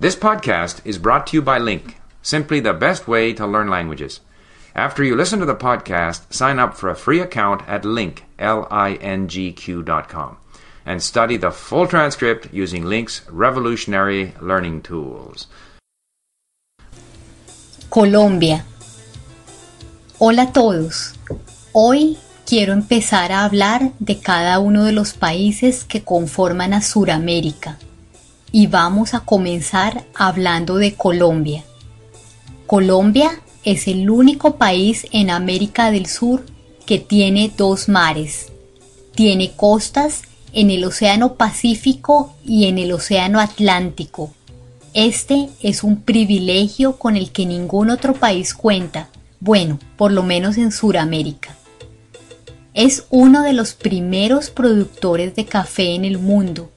This podcast is brought to you by Link, simply the best way to learn languages. After you listen to the podcast, sign up for a free account at link, L-I-N-G-Q dot com, and study the full transcript using Link's revolutionary learning tools. Colombia. Hola a todos. Hoy quiero empezar a hablar de cada uno de los países que conforman a Suramérica. Y vamos a comenzar hablando de Colombia. Colombia es el único país en América del Sur que tiene dos mares. Tiene costas en el Océano Pacífico y en el Océano Atlántico. Este es un privilegio con el que ningún otro país cuenta, bueno, por lo menos en Sudamérica. Es uno de los primeros productores de café en el mundo.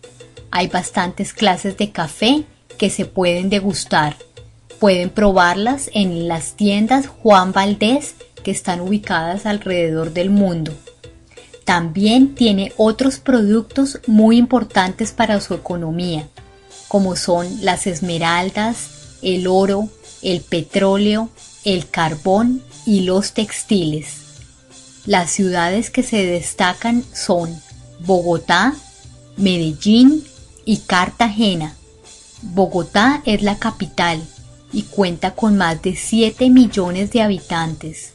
Hay bastantes clases de café que se pueden degustar Pueden probarlas en las tiendas Juan Valdés que están ubicadas alrededor del mundo. También tiene otros productos muy importantes para su economía, como son las esmeraldas, el oro, el petróleo, el carbón y los textiles. Las ciudades que se destacan son Bogotá, Medellín y Cartagena. Bogotá es la capital y cuenta con más de 7 millones de habitantes.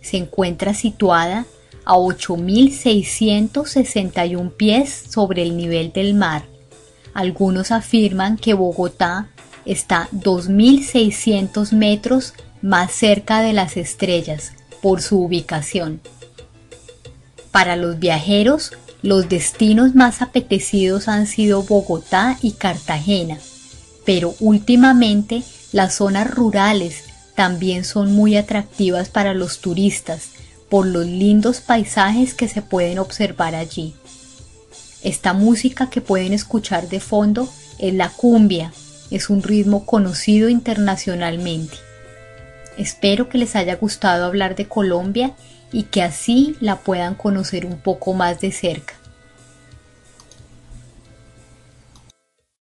Se encuentra situada a 8.661 pies sobre el nivel del mar. Algunos afirman que Bogotá está 2.600 metros más cerca de las estrellas por su ubicación. Para los viajeros, los destinos más apetecidos han sido Bogotá y Cartagena, pero últimamente las zonas rurales también son muy atractivas para los turistas por los lindos paisajes que se pueden observar allí. Esta música que pueden escuchar de fondo es la cumbia, es un ritmo conocido internacionalmente. Espero que les haya gustado hablar de Colombia y que así la puedan conocer un poco más de cerca.